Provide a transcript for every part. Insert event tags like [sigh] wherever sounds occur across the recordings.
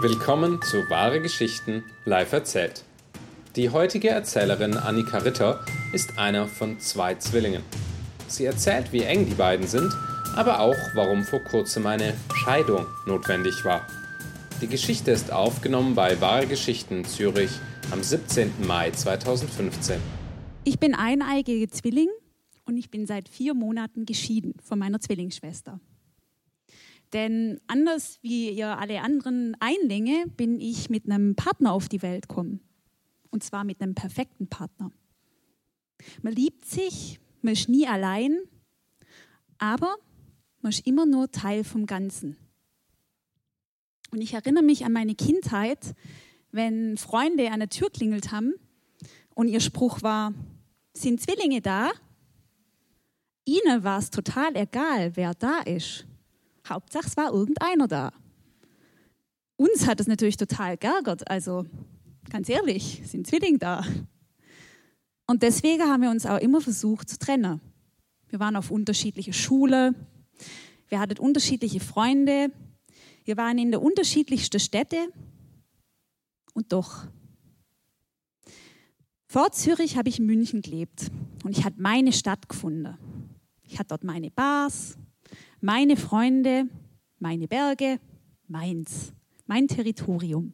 Willkommen zu Wahre Geschichten live erzählt. Die heutige Erzählerin Annika Ritter ist einer von zwei Zwillingen. Sie erzählt, wie eng die beiden sind, aber auch, warum vor kurzem eine Scheidung notwendig war. Die Geschichte ist aufgenommen bei Wahre Geschichten Zürich am 17. Mai 2015. Ich bin eineigige Zwilling und ich bin seit vier Monaten geschieden von meiner Zwillingsschwester. Denn anders wie ihr alle anderen Einlinge bin ich mit einem Partner auf die Welt gekommen. Und zwar mit einem perfekten Partner. Man liebt sich, man ist nie allein, aber man ist immer nur Teil vom Ganzen. Und ich erinnere mich an meine Kindheit, wenn Freunde an der Tür klingelt haben und ihr Spruch war, sind Zwillinge da? Ihnen war es total egal, wer da ist. Hauptsache, es war irgendeiner da. Uns hat es natürlich total geärgert. Also ganz ehrlich, sind Zwillinge da. Und deswegen haben wir uns auch immer versucht zu trennen. Wir waren auf unterschiedliche Schule, wir hatten unterschiedliche Freunde, wir waren in der unterschiedlichsten Städte und doch. Vor Zürich habe ich in München gelebt und ich hatte meine Stadt gefunden. Ich hatte dort meine Bars, meine Freunde, meine Berge, meins, mein Territorium.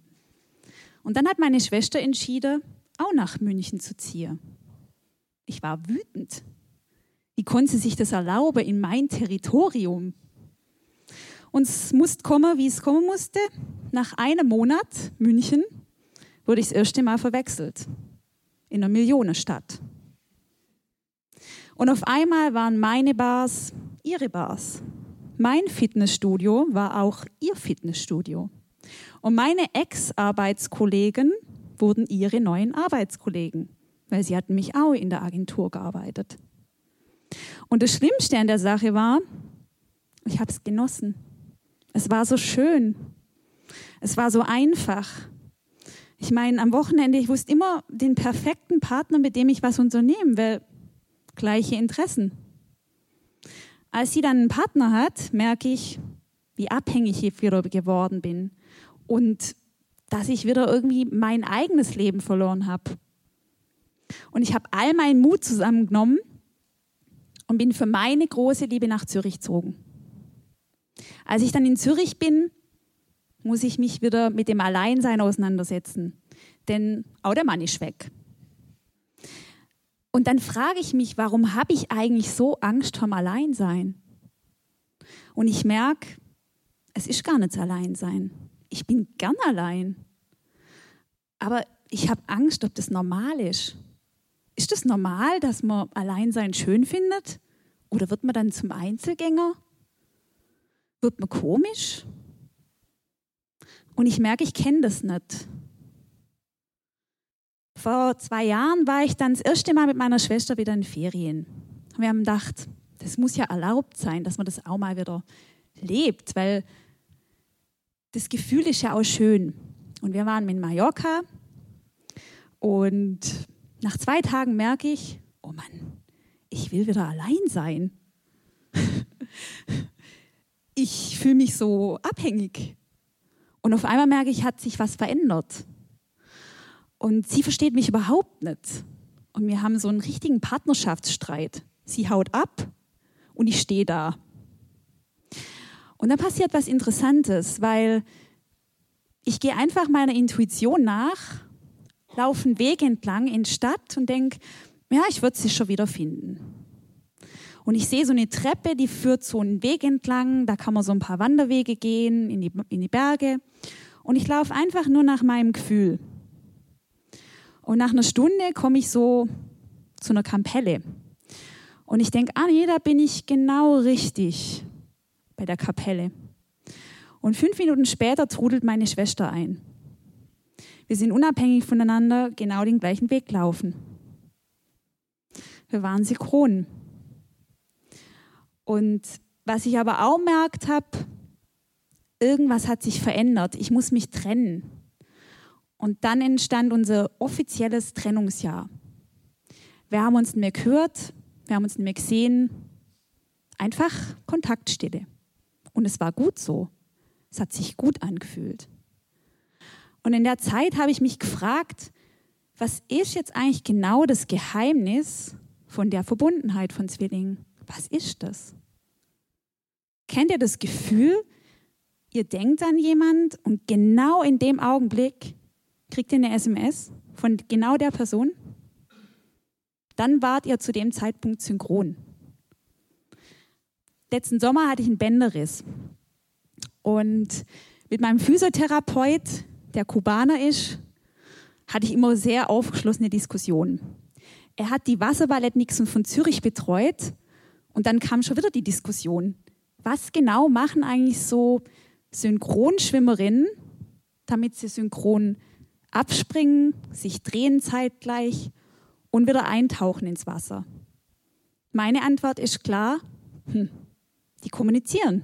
Und dann hat meine Schwester entschieden, auch nach München zu ziehen. Ich war wütend. Wie konnte sie sich das erlauben in mein Territorium? Und es musste kommen, wie es kommen musste. Nach einem Monat München wurde ich das erste Mal verwechselt. In einer Millionenstadt. Und auf einmal waren meine Bars ihre Bars. Mein Fitnessstudio war auch ihr Fitnessstudio. Und meine Ex-Arbeitskollegen wurden ihre neuen Arbeitskollegen, weil sie hatten mich auch in der Agentur gearbeitet. Und das Schlimmste an der Sache war, ich habe es genossen. Es war so schön. Es war so einfach. Ich meine, am Wochenende, ich wusste immer den perfekten Partner, mit dem ich was unternehmen will. Gleiche Interessen. Als sie dann einen Partner hat, merke ich, wie abhängig ich wieder geworden bin und dass ich wieder irgendwie mein eigenes Leben verloren habe. Und ich habe all meinen Mut zusammengenommen und bin für meine große Liebe nach Zürich gezogen. Als ich dann in Zürich bin, muss ich mich wieder mit dem Alleinsein auseinandersetzen, denn auch der Mann ist weg. Und dann frage ich mich, warum habe ich eigentlich so Angst vom Alleinsein? Und ich merke, es ist gar nicht Alleinsein. Ich bin gern allein. Aber ich habe Angst, ob das normal ist. Ist das normal, dass man Alleinsein schön findet? Oder wird man dann zum Einzelgänger? Wird man komisch? Und ich merke, ich kenne das nicht vor zwei Jahren war ich dann das erste Mal mit meiner Schwester wieder in Ferien. Wir haben gedacht, das muss ja erlaubt sein, dass man das auch mal wieder lebt, weil das Gefühl ist ja auch schön. Und wir waren in Mallorca und nach zwei Tagen merke ich, oh Mann, ich will wieder allein sein. [laughs] ich fühle mich so abhängig. Und auf einmal merke ich, hat sich was verändert. Und sie versteht mich überhaupt nicht. Und wir haben so einen richtigen Partnerschaftsstreit. Sie haut ab und ich stehe da. Und dann passiert was Interessantes, weil ich gehe einfach meiner Intuition nach, laufe einen Weg entlang in die Stadt und denke, ja, ich würde sie schon wieder finden. Und ich sehe so eine Treppe, die führt so einen Weg entlang, da kann man so ein paar Wanderwege gehen in die, in die Berge. Und ich laufe einfach nur nach meinem Gefühl. Und nach einer Stunde komme ich so zu einer Kapelle. Und ich denke, ah nee, da bin ich genau richtig bei der Kapelle. Und fünf Minuten später trudelt meine Schwester ein. Wir sind unabhängig voneinander genau den gleichen Weg laufen. Wir waren synchron. Und was ich aber auch merkt habe, irgendwas hat sich verändert. Ich muss mich trennen. Und dann entstand unser offizielles Trennungsjahr. Wir haben uns nicht mehr gehört, wir haben uns nicht mehr gesehen. Einfach Kontaktstille. Und es war gut so. Es hat sich gut angefühlt. Und in der Zeit habe ich mich gefragt, was ist jetzt eigentlich genau das Geheimnis von der Verbundenheit von Zwillingen? Was ist das? Kennt ihr das Gefühl, ihr denkt an jemand und genau in dem Augenblick kriegt ihr eine SMS von genau der Person? Dann wart ihr zu dem Zeitpunkt synchron. Letzten Sommer hatte ich einen Bänderriss und mit meinem Physiotherapeut, der Kubaner ist, hatte ich immer sehr aufgeschlossene Diskussionen. Er hat die Wasserballett Nixon von Zürich betreut und dann kam schon wieder die Diskussion. Was genau machen eigentlich so Synchronschwimmerinnen, damit sie synchron abspringen, sich drehen zeitgleich und wieder eintauchen ins Wasser? Meine Antwort ist klar, hm, die kommunizieren.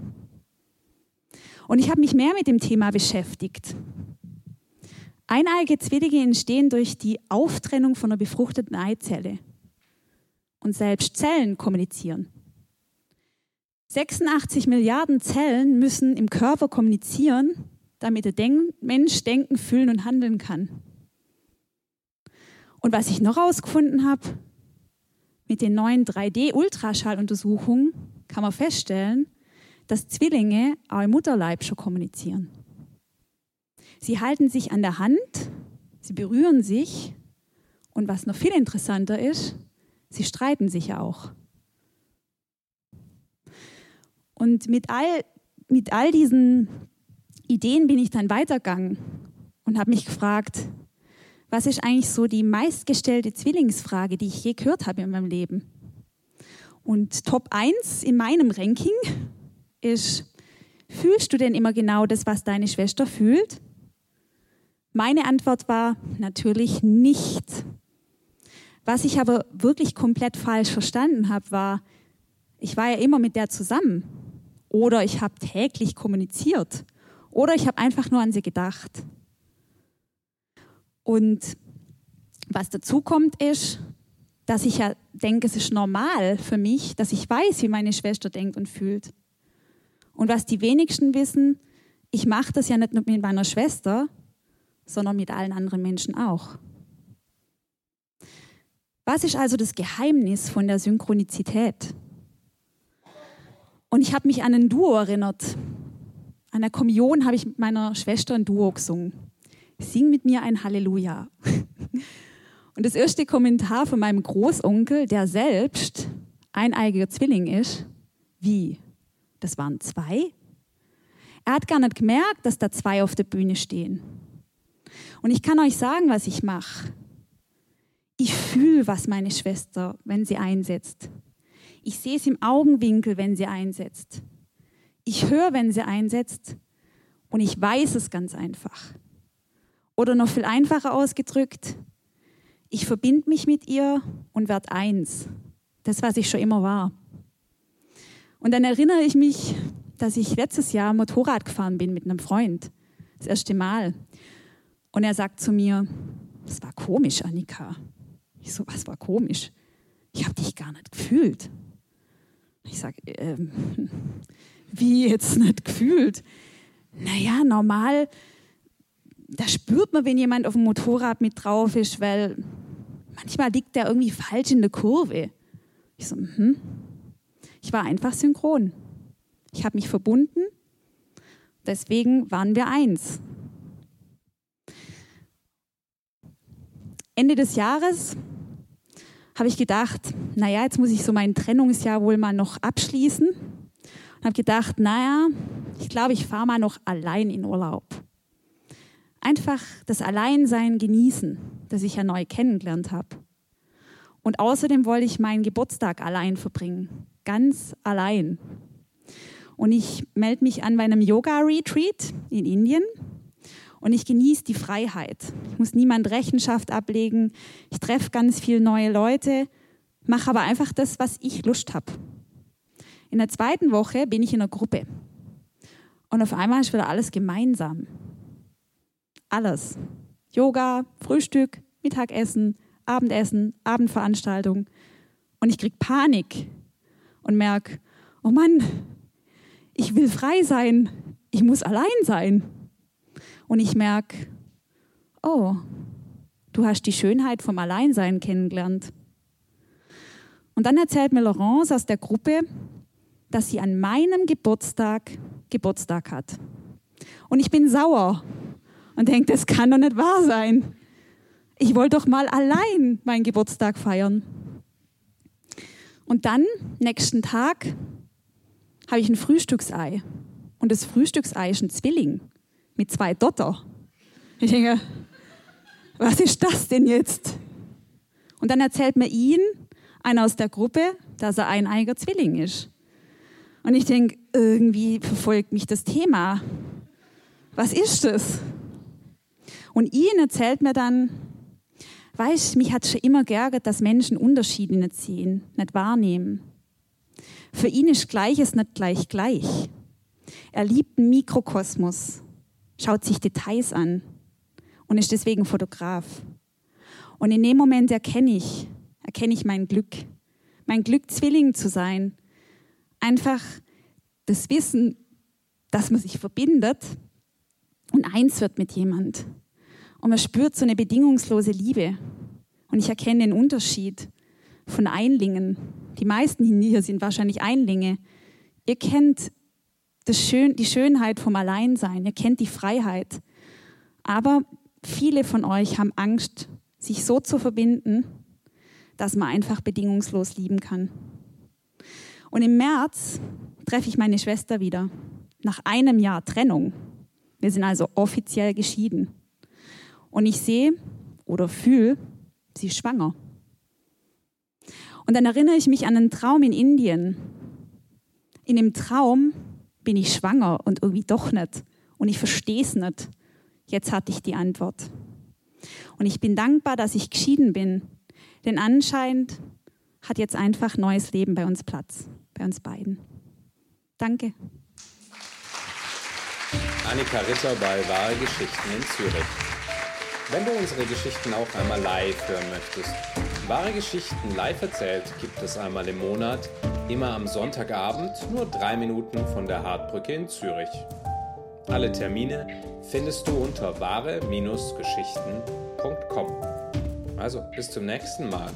Und ich habe mich mehr mit dem Thema beschäftigt. Eineige Zwillinge entstehen durch die Auftrennung von einer befruchteten Eizelle. Und selbst Zellen kommunizieren. 86 Milliarden Zellen müssen im Körper kommunizieren, damit der Denk Mensch denken, fühlen und handeln kann. Und was ich noch herausgefunden habe, mit den neuen 3D-Ultraschalluntersuchungen kann man feststellen, dass Zwillinge auch im Mutterleib schon kommunizieren. Sie halten sich an der Hand, sie berühren sich und was noch viel interessanter ist, sie streiten sich ja auch. Und mit all, mit all diesen Ideen bin ich dann weitergegangen und habe mich gefragt, was ist eigentlich so die meistgestellte Zwillingsfrage, die ich je gehört habe in meinem Leben? Und Top 1 in meinem Ranking ist, fühlst du denn immer genau das, was deine Schwester fühlt? Meine Antwort war natürlich nicht. Was ich aber wirklich komplett falsch verstanden habe, war, ich war ja immer mit der zusammen. Oder ich habe täglich kommuniziert. Oder ich habe einfach nur an sie gedacht. Und was dazu kommt, ist, dass ich ja denke, es ist normal für mich, dass ich weiß, wie meine Schwester denkt und fühlt. Und was die wenigsten wissen, ich mache das ja nicht nur mit meiner Schwester, sondern mit allen anderen Menschen auch. Was ist also das Geheimnis von der Synchronizität? Und ich habe mich an ein Duo erinnert. An der Kommunion habe ich mit meiner Schwester ein Duo gesungen. Sing mit mir ein Halleluja. [laughs] Und das erste Kommentar von meinem Großonkel, der selbst eineigiger Zwilling ist, wie? Das waren zwei? Er hat gar nicht gemerkt, dass da zwei auf der Bühne stehen. Und ich kann euch sagen, was ich mache. Ich fühle, was meine Schwester, wenn sie einsetzt. Ich sehe es im Augenwinkel, wenn sie einsetzt. Ich höre, wenn sie einsetzt. Und ich weiß es ganz einfach. Oder noch viel einfacher ausgedrückt, ich verbinde mich mit ihr und werde eins. Das, was ich schon immer war. Und dann erinnere ich mich, dass ich letztes Jahr Motorrad gefahren bin mit einem Freund. Das erste Mal. Und er sagt zu mir, das war komisch, Annika. Ich so, was war komisch? Ich habe dich gar nicht gefühlt. Ich sage, ähm, wie jetzt nicht gefühlt? Naja, normal, da spürt man, wenn jemand auf dem Motorrad mit drauf ist, weil manchmal liegt der irgendwie falsch in der Kurve. Ich so, hm. Ich war einfach synchron. Ich habe mich verbunden. Deswegen waren wir eins. Ende des Jahres habe ich gedacht, naja, jetzt muss ich so mein Trennungsjahr wohl mal noch abschließen. Und habe gedacht, naja, ich glaube, ich fahre mal noch allein in Urlaub. Einfach das Alleinsein genießen, das ich ja neu kennengelernt habe. Und außerdem wollte ich meinen Geburtstag allein verbringen. Ganz allein. Und ich melde mich an bei einem Yoga-Retreat in Indien und ich genieße die Freiheit. Ich muss niemand Rechenschaft ablegen. Ich treffe ganz viele neue Leute, mache aber einfach das, was ich Lust habe. In der zweiten Woche bin ich in einer Gruppe. Und auf einmal ist wieder alles gemeinsam. Alles. Yoga, Frühstück, Mittagessen, Abendessen, Abendveranstaltung. Und ich kriege Panik und merke, oh Mann, ich will frei sein. Ich muss allein sein. Und ich merke, oh, du hast die Schönheit vom Alleinsein kennengelernt. Und dann erzählt mir Laurence aus der Gruppe, dass sie an meinem Geburtstag Geburtstag hat. Und ich bin sauer und denke, das kann doch nicht wahr sein. Ich wollte doch mal allein meinen Geburtstag feiern. Und dann, nächsten Tag, habe ich ein Frühstücksei. Und das Frühstücksei ist ein Zwilling mit zwei Dotter. Ich denke, was ist das denn jetzt? Und dann erzählt mir ihn, einer aus der Gruppe, dass er ein eiger Zwilling ist. Und ich denke, irgendwie verfolgt mich das Thema. Was ist das? Und ihn erzählt mir dann, weißt, mich hat schon immer geärgert, dass Menschen Unterschiede nicht sehen, nicht wahrnehmen. Für ihn ist Gleiches nicht gleich gleich. Er liebt einen Mikrokosmos, schaut sich Details an und ist deswegen Fotograf. Und in dem Moment erkenne ich, erkenne ich mein Glück. Mein Glück, Zwilling zu sein. Einfach das Wissen, dass man sich verbindet und eins wird mit jemand. Und man spürt so eine bedingungslose Liebe. Und ich erkenne den Unterschied von Einlingen. Die meisten hier sind wahrscheinlich Einlinge. Ihr kennt Schön, die Schönheit vom Alleinsein, ihr kennt die Freiheit. Aber viele von euch haben Angst, sich so zu verbinden, dass man einfach bedingungslos lieben kann. Und im März treffe ich meine Schwester wieder, nach einem Jahr Trennung. Wir sind also offiziell geschieden. Und ich sehe oder fühle, sie ist schwanger. Und dann erinnere ich mich an einen Traum in Indien. In dem Traum bin ich schwanger und irgendwie doch nicht. Und ich verstehe es nicht. Jetzt hatte ich die Antwort. Und ich bin dankbar, dass ich geschieden bin. Denn anscheinend hat jetzt einfach neues Leben bei uns Platz, bei uns beiden. Danke. Annika Ritter bei Wahre Geschichten in Zürich. Wenn du unsere Geschichten auch einmal live hören möchtest, Wahre Geschichten live erzählt gibt es einmal im Monat, immer am Sonntagabend, nur drei Minuten von der Hartbrücke in Zürich. Alle Termine findest du unter wahre-geschichten.com. Also bis zum nächsten Mal.